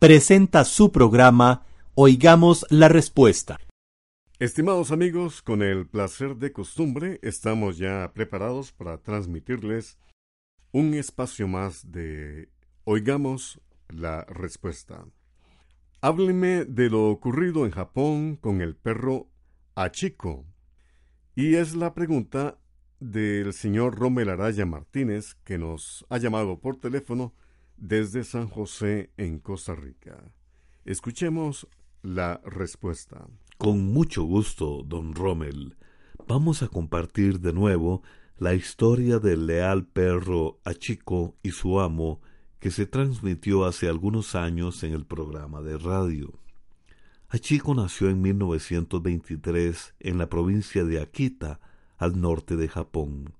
presenta su programa Oigamos la Respuesta. Estimados amigos, con el placer de costumbre, estamos ya preparados para transmitirles un espacio más de Oigamos la Respuesta. Hábleme de lo ocurrido en Japón con el perro Achiko. Y es la pregunta del señor Rommel Araya Martínez, que nos ha llamado por teléfono desde San José, en Costa Rica. Escuchemos la respuesta. Con mucho gusto, don Rommel. Vamos a compartir de nuevo la historia del leal perro Achico y su amo que se transmitió hace algunos años en el programa de radio. Achiko nació en 1923 en la provincia de Akita, al norte de Japón.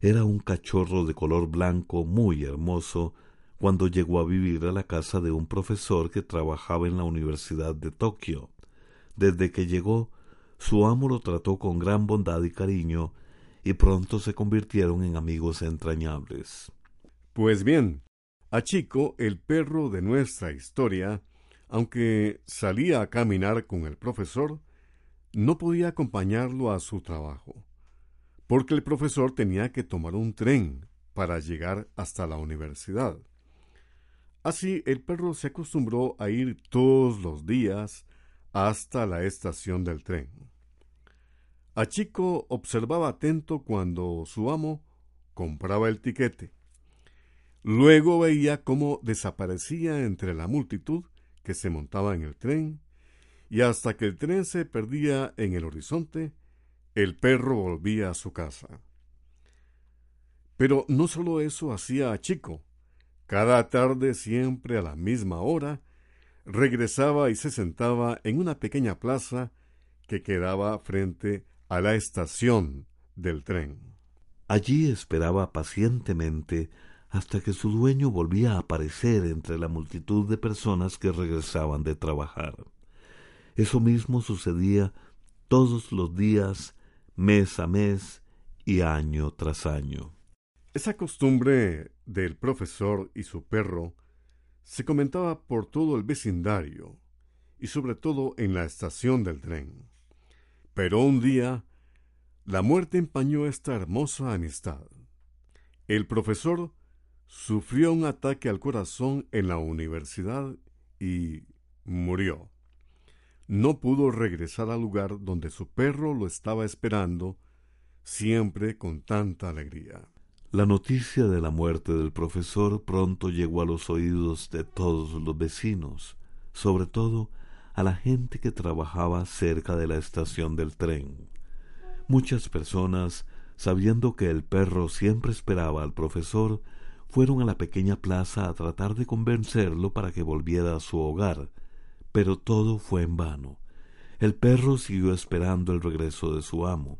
Era un cachorro de color blanco muy hermoso cuando llegó a vivir a la casa de un profesor que trabajaba en la Universidad de Tokio. Desde que llegó, su amo lo trató con gran bondad y cariño, y pronto se convirtieron en amigos entrañables. Pues bien, a Chico, el perro de nuestra historia, aunque salía a caminar con el profesor, no podía acompañarlo a su trabajo porque el profesor tenía que tomar un tren para llegar hasta la universidad. Así el perro se acostumbró a ir todos los días hasta la estación del tren. A Chico observaba atento cuando su amo compraba el tiquete. Luego veía cómo desaparecía entre la multitud que se montaba en el tren, y hasta que el tren se perdía en el horizonte, el perro volvía a su casa. Pero no solo eso hacía a Chico. Cada tarde, siempre a la misma hora, regresaba y se sentaba en una pequeña plaza que quedaba frente a la estación del tren. Allí esperaba pacientemente hasta que su dueño volvía a aparecer entre la multitud de personas que regresaban de trabajar. Eso mismo sucedía todos los días mes a mes y año tras año. Esa costumbre del profesor y su perro se comentaba por todo el vecindario y sobre todo en la estación del tren. Pero un día la muerte empañó esta hermosa amistad. El profesor sufrió un ataque al corazón en la universidad y murió no pudo regresar al lugar donde su perro lo estaba esperando, siempre con tanta alegría. La noticia de la muerte del profesor pronto llegó a los oídos de todos los vecinos, sobre todo a la gente que trabajaba cerca de la estación del tren. Muchas personas, sabiendo que el perro siempre esperaba al profesor, fueron a la pequeña plaza a tratar de convencerlo para que volviera a su hogar, pero todo fue en vano. El perro siguió esperando el regreso de su amo.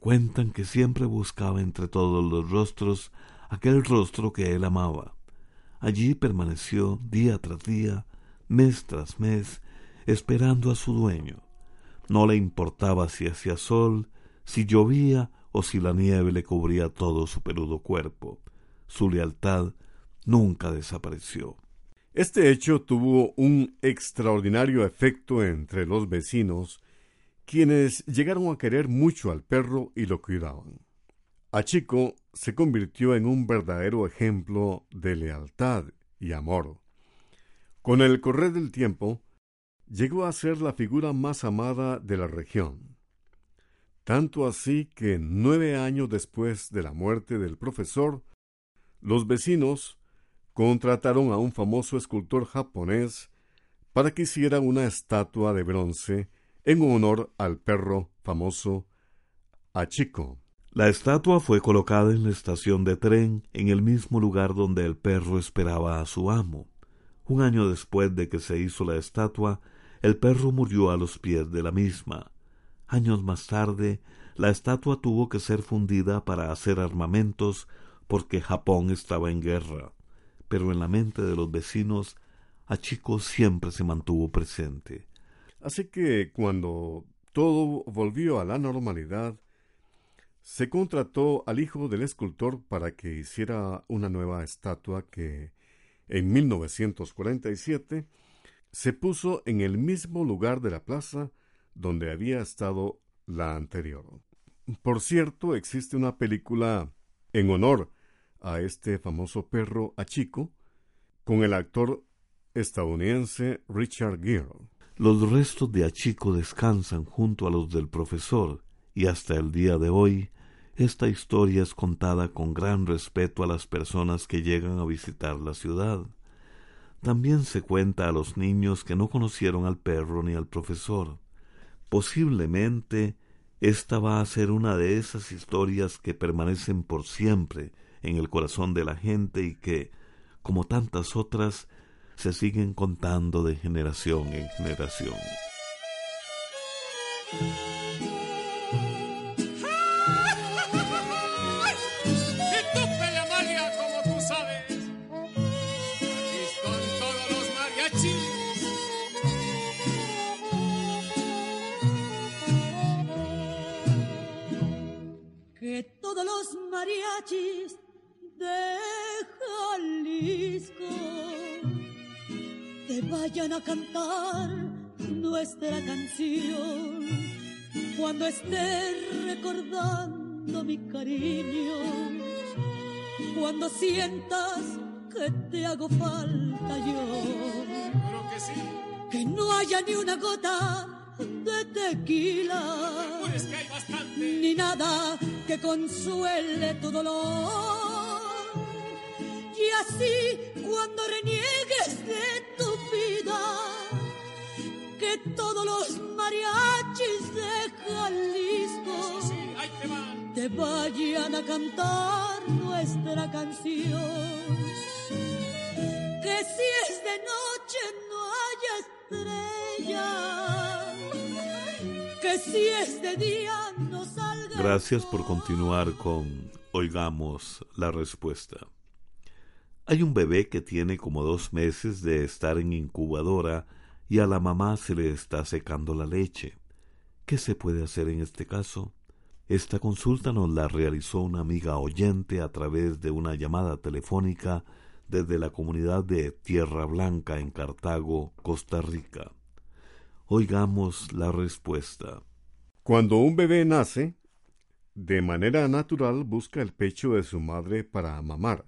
Cuentan que siempre buscaba entre todos los rostros aquel rostro que él amaba. Allí permaneció día tras día, mes tras mes, esperando a su dueño. No le importaba si hacía sol, si llovía o si la nieve le cubría todo su peludo cuerpo. Su lealtad nunca desapareció. Este hecho tuvo un extraordinario efecto entre los vecinos, quienes llegaron a querer mucho al perro y lo cuidaban. Chico se convirtió en un verdadero ejemplo de lealtad y amor. Con el correr del tiempo, llegó a ser la figura más amada de la región. Tanto así que nueve años después de la muerte del profesor, los vecinos contrataron a un famoso escultor japonés para que hiciera una estatua de bronce en honor al perro famoso Achiko. La estatua fue colocada en la estación de tren en el mismo lugar donde el perro esperaba a su amo. Un año después de que se hizo la estatua, el perro murió a los pies de la misma. Años más tarde, la estatua tuvo que ser fundida para hacer armamentos porque Japón estaba en guerra. Pero en la mente de los vecinos, Achiko siempre se mantuvo presente. Así que cuando todo volvió a la normalidad, se contrató al hijo del escultor para que hiciera una nueva estatua que en 1947 se puso en el mismo lugar de la plaza donde había estado la anterior. Por cierto, existe una película en honor a este famoso perro Achico con el actor estadounidense Richard Gere. Los restos de Achico descansan junto a los del profesor y hasta el día de hoy esta historia es contada con gran respeto a las personas que llegan a visitar la ciudad. También se cuenta a los niños que no conocieron al perro ni al profesor. Posiblemente esta va a ser una de esas historias que permanecen por siempre en el corazón de la gente y que, como tantas otras, se siguen contando de generación en generación. mariachis de Jalisco te vayan a cantar nuestra canción cuando estés recordando mi cariño, cuando sientas que te hago falta yo. que, que no haya ni una gota de tequila. Pues que hay bastante. Ni nada que consuele tu dolor. Y así cuando reniegues de tu vida, que todos los mariachis de Jalisco te, vayan a cantar nuestra canción. Que si es de noche no haya estrella, que si es de día no salga. Gracias por continuar con Oigamos la respuesta. Hay un bebé que tiene como dos meses de estar en incubadora y a la mamá se le está secando la leche. ¿Qué se puede hacer en este caso? Esta consulta nos la realizó una amiga oyente a través de una llamada telefónica desde la comunidad de Tierra Blanca en Cartago, Costa Rica. Oigamos la respuesta. Cuando un bebé nace, de manera natural busca el pecho de su madre para mamar.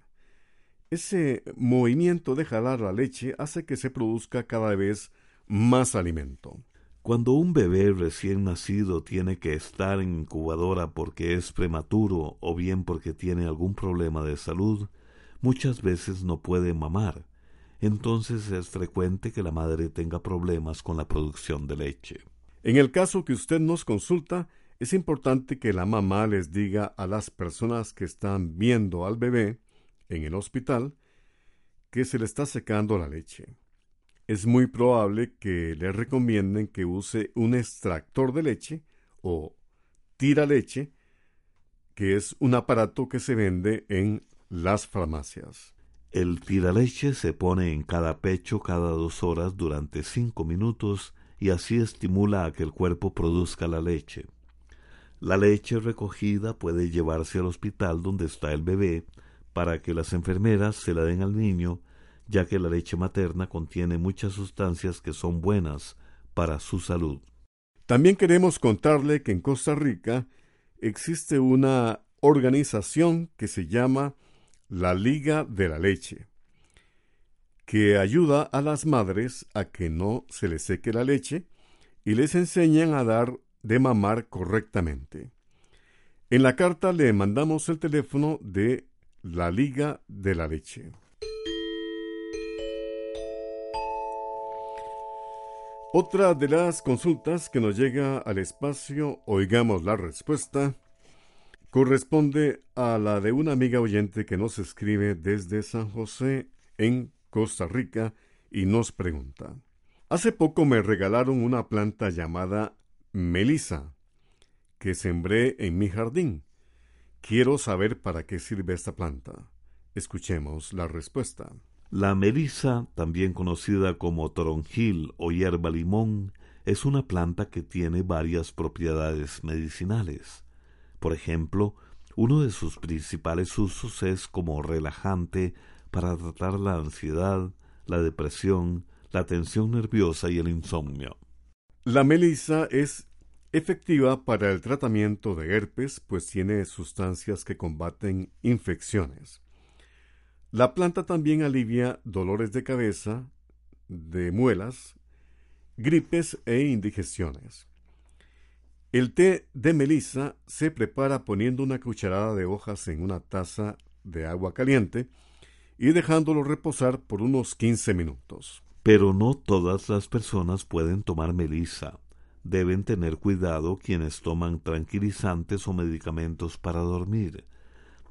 Ese movimiento de jalar la leche hace que se produzca cada vez más alimento. Cuando un bebé recién nacido tiene que estar en incubadora porque es prematuro o bien porque tiene algún problema de salud, muchas veces no puede mamar. Entonces es frecuente que la madre tenga problemas con la producción de leche. En el caso que usted nos consulta, es importante que la mamá les diga a las personas que están viendo al bebé en el hospital que se le está secando la leche. Es muy probable que le recomienden que use un extractor de leche o tira leche, que es un aparato que se vende en las farmacias. El tiraleche se pone en cada pecho cada dos horas durante cinco minutos y así estimula a que el cuerpo produzca la leche. La leche recogida puede llevarse al hospital donde está el bebé para que las enfermeras se la den al niño, ya que la leche materna contiene muchas sustancias que son buenas para su salud. También queremos contarle que en Costa Rica existe una organización que se llama la Liga de la Leche, que ayuda a las madres a que no se les seque la leche y les enseñan a dar de mamar correctamente. En la carta le mandamos el teléfono de la Liga de la Leche. Otra de las consultas que nos llega al espacio Oigamos la Respuesta corresponde a la de una amiga oyente que nos escribe desde San José, en Costa Rica, y nos pregunta, Hace poco me regalaron una planta llamada melisa que sembré en mi jardín. Quiero saber para qué sirve esta planta. Escuchemos la respuesta. La melisa, también conocida como toronjil o hierba limón, es una planta que tiene varias propiedades medicinales. Por ejemplo, uno de sus principales usos es como relajante para tratar la ansiedad, la depresión, la tensión nerviosa y el insomnio. La melisa es efectiva para el tratamiento de herpes, pues tiene sustancias que combaten infecciones. La planta también alivia dolores de cabeza, de muelas, gripes e indigestiones. El té de melisa se prepara poniendo una cucharada de hojas en una taza de agua caliente y dejándolo reposar por unos 15 minutos. Pero no todas las personas pueden tomar melisa. Deben tener cuidado quienes toman tranquilizantes o medicamentos para dormir.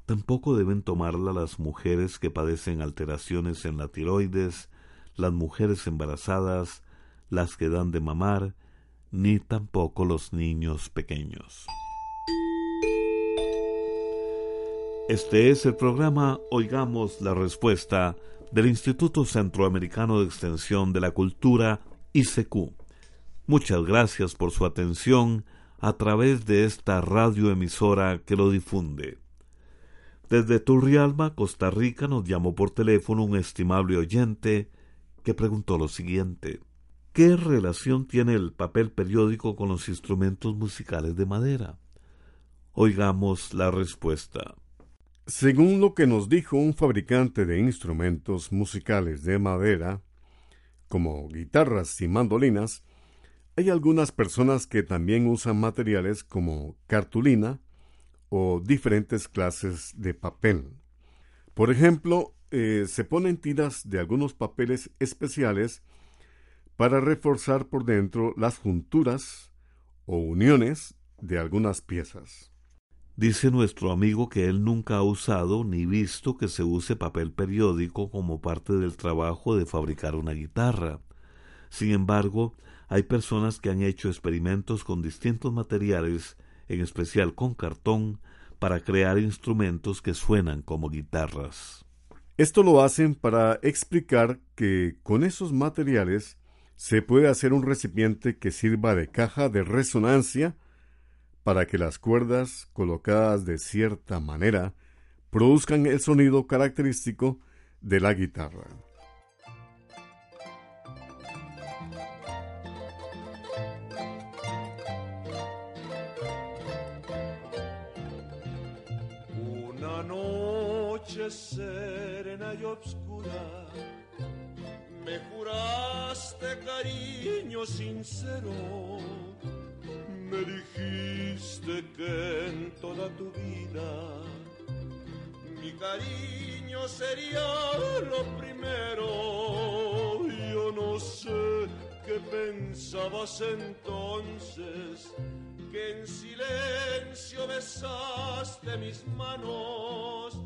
Tampoco deben tomarla las mujeres que padecen alteraciones en la tiroides, las mujeres embarazadas, las que dan de mamar, ni tampoco los niños pequeños. Este es el programa Oigamos la Respuesta del Instituto Centroamericano de Extensión de la Cultura, ICQ. Muchas gracias por su atención a través de esta radioemisora que lo difunde. Desde Turrialba, Costa Rica, nos llamó por teléfono un estimable oyente que preguntó lo siguiente. ¿Qué relación tiene el papel periódico con los instrumentos musicales de madera? Oigamos la respuesta. Según lo que nos dijo un fabricante de instrumentos musicales de madera, como guitarras y mandolinas, hay algunas personas que también usan materiales como cartulina o diferentes clases de papel. Por ejemplo, eh, se ponen tiras de algunos papeles especiales para reforzar por dentro las junturas o uniones de algunas piezas. Dice nuestro amigo que él nunca ha usado ni visto que se use papel periódico como parte del trabajo de fabricar una guitarra. Sin embargo, hay personas que han hecho experimentos con distintos materiales, en especial con cartón, para crear instrumentos que suenan como guitarras. Esto lo hacen para explicar que con esos materiales se puede hacer un recipiente que sirva de caja de resonancia para que las cuerdas colocadas de cierta manera produzcan el sonido característico de la guitarra. Serena y obscura me juraste cariño sincero. Me dijiste que en toda tu vida mi cariño sería lo primero. Yo no sé qué pensabas entonces, que en silencio besaste mis manos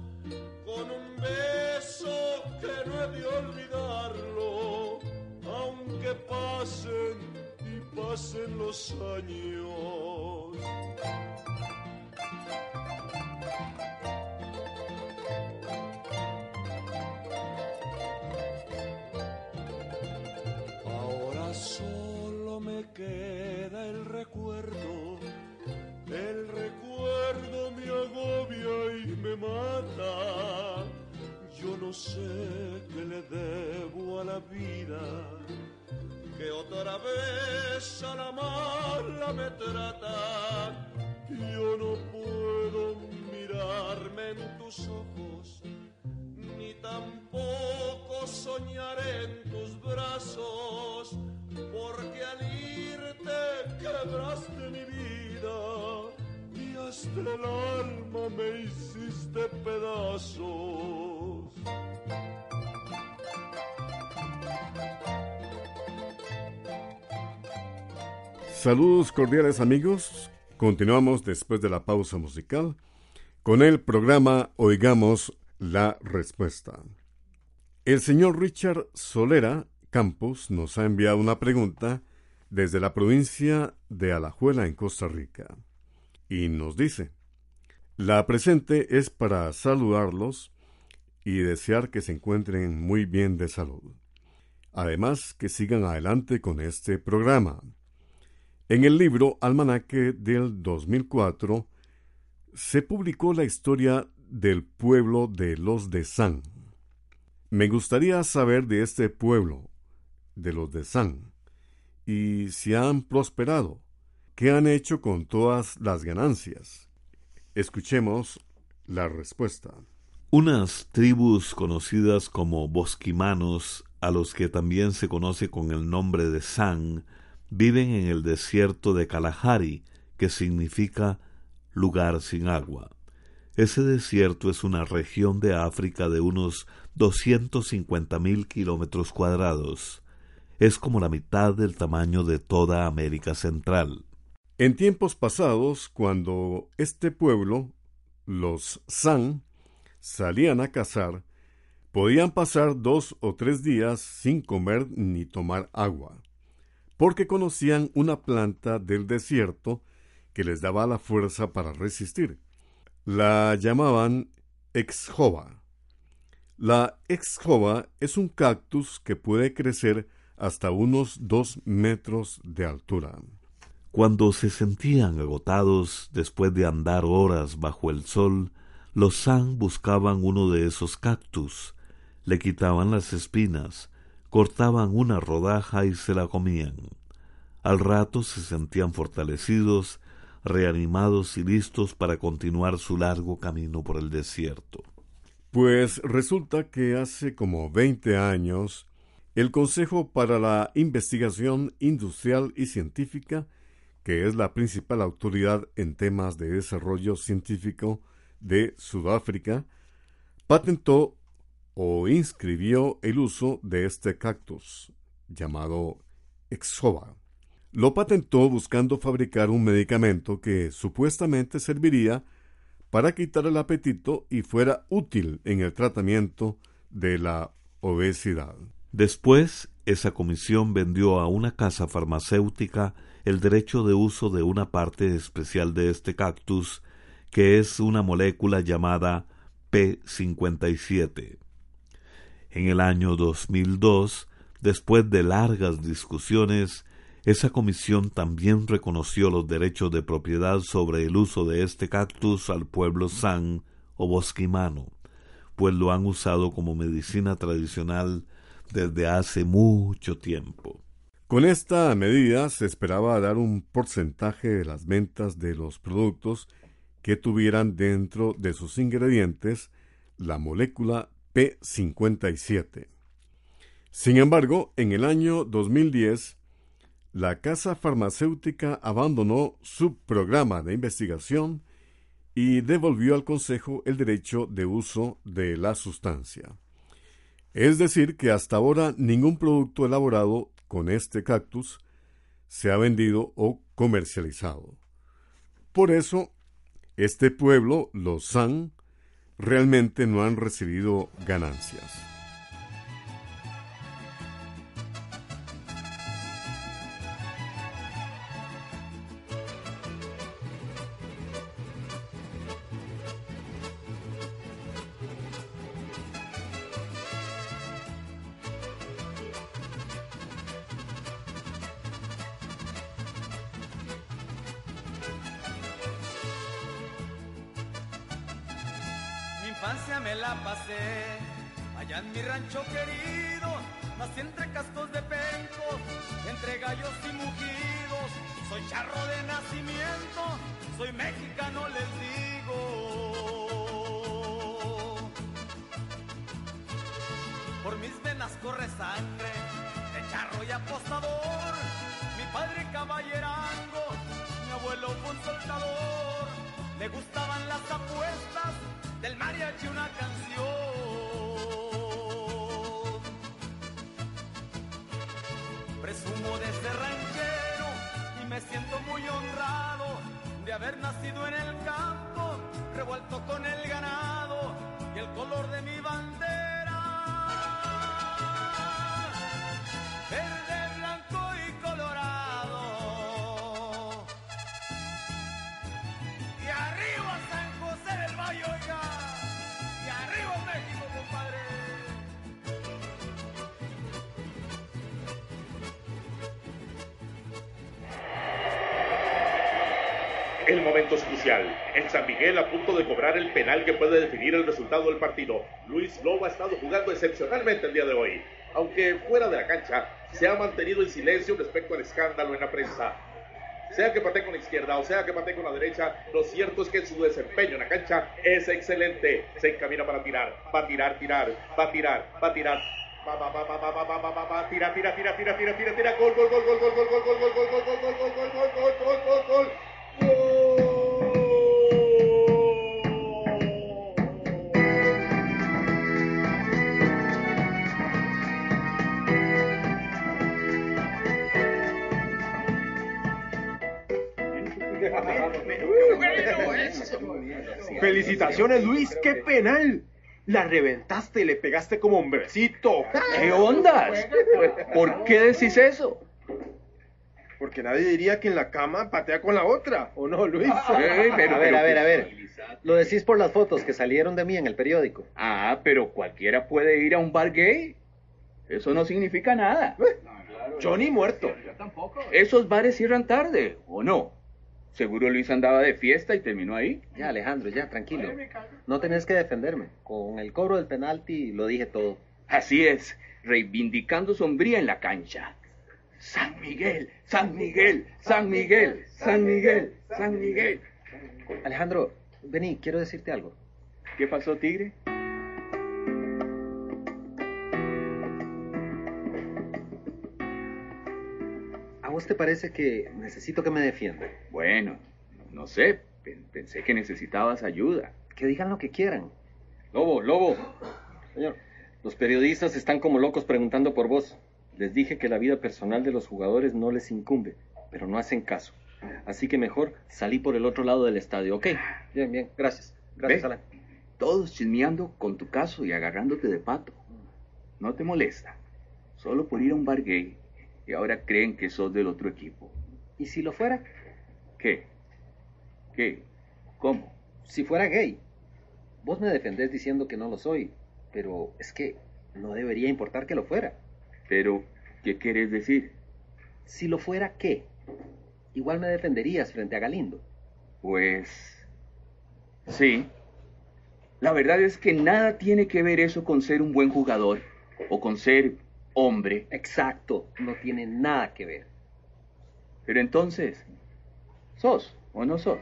con un beso que no he de olvidarlo, aunque pasen pasen los años. Ahora solo me queda el recuerdo, el recuerdo me agobia y me mata. Yo no sé qué le debo a la vida que otra vez a la mala me trata. Yo no puedo mirarme en tus ojos, ni tampoco soñar en tus brazos, porque al irte quebraste mi vida alma me hiciste pedazos. Saludos cordiales amigos. Continuamos después de la pausa musical con el programa Oigamos la Respuesta. El señor Richard Solera, Campos nos ha enviado una pregunta desde la provincia de Alajuela en Costa Rica. Y nos dice, la presente es para saludarlos y desear que se encuentren muy bien de salud. Además, que sigan adelante con este programa. En el libro Almanaque del 2004 se publicó la historia del pueblo de los de San. Me gustaría saber de este pueblo, de los de San, y si han prosperado, qué han hecho con todas las ganancias. Escuchemos la respuesta. Unas tribus conocidas como bosquimanos, a los que también se conoce con el nombre de San, viven en el desierto de Kalahari, que significa lugar sin agua. Ese desierto es una región de África de unos cincuenta mil kilómetros cuadrados. Es como la mitad del tamaño de toda América Central. En tiempos pasados, cuando este pueblo, los San, salían a cazar, podían pasar dos o tres días sin comer ni tomar agua, porque conocían una planta del desierto que les daba la fuerza para resistir. La llamaban exjova. La exjova es un cactus que puede crecer hasta unos dos metros de altura. Cuando se sentían agotados después de andar horas bajo el sol, los San buscaban uno de esos cactus, le quitaban las espinas, cortaban una rodaja y se la comían. Al rato se sentían fortalecidos reanimados y listos para continuar su largo camino por el desierto. Pues resulta que hace como veinte años, el Consejo para la Investigación Industrial y Científica, que es la principal autoridad en temas de desarrollo científico de Sudáfrica, patentó o inscribió el uso de este cactus, llamado Exova. Lo patentó buscando fabricar un medicamento que supuestamente serviría para quitar el apetito y fuera útil en el tratamiento de la obesidad. Después, esa comisión vendió a una casa farmacéutica el derecho de uso de una parte especial de este cactus, que es una molécula llamada P57. En el año 2002, después de largas discusiones, esa comisión también reconoció los derechos de propiedad sobre el uso de este cactus al pueblo san o bosquimano, pues lo han usado como medicina tradicional desde hace mucho tiempo. Con esta medida se esperaba dar un porcentaje de las ventas de los productos que tuvieran dentro de sus ingredientes la molécula P57. Sin embargo, en el año 2010, la casa farmacéutica abandonó su programa de investigación y devolvió al Consejo el derecho de uso de la sustancia. Es decir, que hasta ahora ningún producto elaborado con este cactus se ha vendido o comercializado. Por eso, este pueblo, los San, realmente no han recibido ganancias. El momento es crucial. En San Miguel a punto de cobrar el penal que puede definir el resultado del partido. Luis Lobo ha estado jugando excepcionalmente el día de hoy. Aunque fuera de la cancha, se ha mantenido en silencio respecto al escándalo en la prensa. Sea que patee con la izquierda o sea que patee con la derecha, lo cierto es que su desempeño en la cancha es excelente. Se encamina para tirar, va a tirar, tirar, va a tirar, va a tirar. Va, va, va, va, va, va, va, va, va, tira, tira, tira, tira, tira, tira, tira, gol, gol, gol, gol, gol, gol, gol, gol, gol, gol, gol, gol, gol, gol, gol, gol, gol, gol, gol. Felicitaciones Luis, qué penal. La reventaste y le pegaste como hombrecito. ¿Qué ondas? ¿Por qué decís eso? Porque nadie diría que en la cama patea con la otra, ¿o no, Luis? Eh, pero- a ver, pero- a ver, a ver. Lo decís por las fotos que salieron de mí en el periódico. Ah, pero cualquiera puede ir a un bar gay. Eso no significa nada. Johnny muerto. Esos bares cierran tarde, ¿o no? Seguro Luis andaba de fiesta y terminó ahí. Ya, Alejandro, ya, tranquilo. No tenés que defenderme. Con el cobro del penalti lo dije todo. Así es, reivindicando sombría en la cancha. San Miguel, San Miguel, San Miguel, San Miguel, San Miguel. Alejandro, vení, quiero decirte algo. ¿Qué pasó, Tigre? Vos te parece que necesito que me defienda? Bueno, no sé, pen- pensé que necesitabas ayuda. Que digan lo que quieran. Lobo, Lobo. Señor, los periodistas están como locos preguntando por vos. Les dije que la vida personal de los jugadores no les incumbe, pero no hacen caso. Así que mejor salí por el otro lado del estadio, ¿ok? Bien, bien, gracias. Gracias, Ve, Alan. Todos chismeando con tu caso y agarrándote de pato. No te molesta. Solo por ir a un bar gay y ahora creen que sos del otro equipo. ¿Y si lo fuera? ¿Qué? ¿Qué? ¿Cómo? Si fuera gay. Vos me defendés diciendo que no lo soy, pero es que no debería importar que lo fuera. Pero, ¿qué quieres decir? Si lo fuera, ¿qué? Igual me defenderías frente a Galindo. Pues... Sí. La verdad es que nada tiene que ver eso con ser un buen jugador o con ser hombre. Exacto, no tiene nada que ver. Pero entonces, ¿sos o no sos?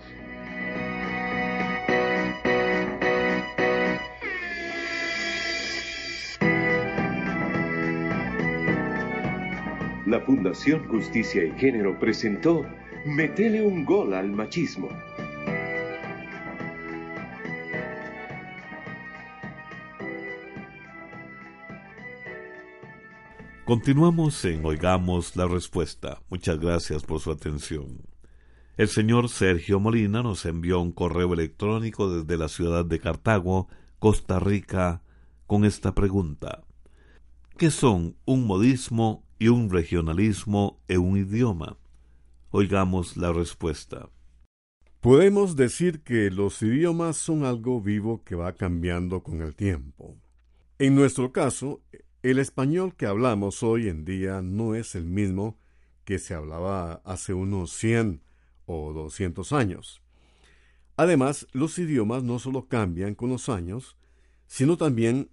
La Fundación Justicia y Género presentó Metele un gol al machismo. Continuamos en Oigamos la Respuesta. Muchas gracias por su atención. El señor Sergio Molina nos envió un correo electrónico desde la ciudad de Cartago, Costa Rica, con esta pregunta. ¿Qué son un modismo y un regionalismo en un idioma? Oigamos la respuesta. Podemos decir que los idiomas son algo vivo que va cambiando con el tiempo. En nuestro caso, el español que hablamos hoy en día no es el mismo que se hablaba hace unos 100 o 200 años. Además, los idiomas no solo cambian con los años, sino también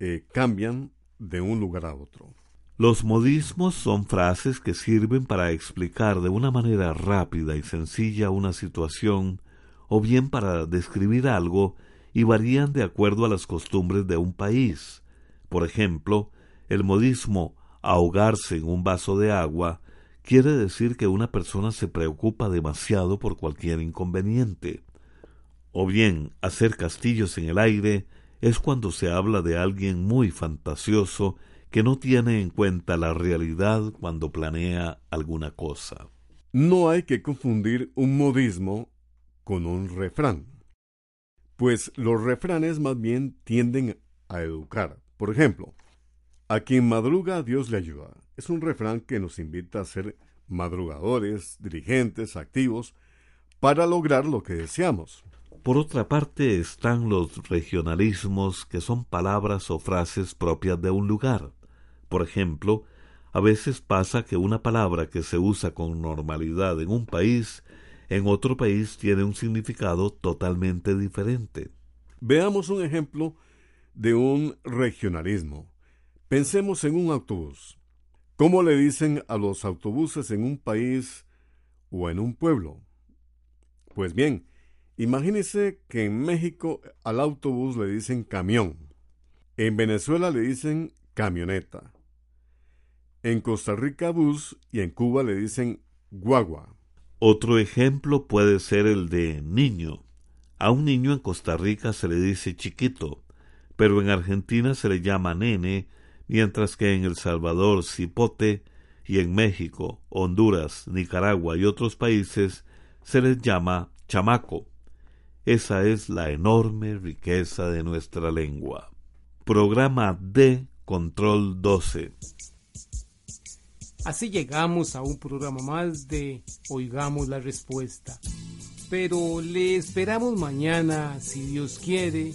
eh, cambian de un lugar a otro. Los modismos son frases que sirven para explicar de una manera rápida y sencilla una situación o bien para describir algo y varían de acuerdo a las costumbres de un país. Por ejemplo, el modismo ahogarse en un vaso de agua quiere decir que una persona se preocupa demasiado por cualquier inconveniente. O bien, hacer castillos en el aire es cuando se habla de alguien muy fantasioso que no tiene en cuenta la realidad cuando planea alguna cosa. No hay que confundir un modismo con un refrán, pues los refranes más bien tienden a educar. Por ejemplo, a quien madruga Dios le ayuda. Es un refrán que nos invita a ser madrugadores, dirigentes, activos, para lograr lo que deseamos. Por otra parte están los regionalismos, que son palabras o frases propias de un lugar. Por ejemplo, a veces pasa que una palabra que se usa con normalidad en un país, en otro país tiene un significado totalmente diferente. Veamos un ejemplo de un regionalismo. Pensemos en un autobús. ¿Cómo le dicen a los autobuses en un país o en un pueblo? Pues bien, imagínese que en México al autobús le dicen camión. En Venezuela le dicen camioneta. En Costa Rica bus y en Cuba le dicen guagua. Otro ejemplo puede ser el de niño. A un niño en Costa Rica se le dice chiquito, pero en Argentina se le llama nene, mientras que en El Salvador cipote y en México, Honduras, Nicaragua y otros países se les llama chamaco. Esa es la enorme riqueza de nuestra lengua. Programa D Control 12. Así llegamos a un programa más de Oigamos la Respuesta. Pero le esperamos mañana, si Dios quiere,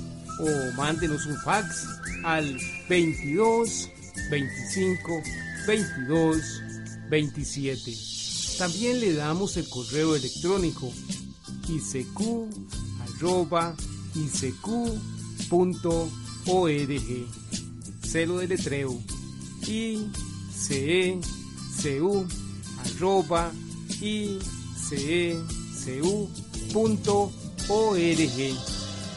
o mándenos un fax al 22 25 22 27. También le damos el correo electrónico isq.org. Celo de letreo i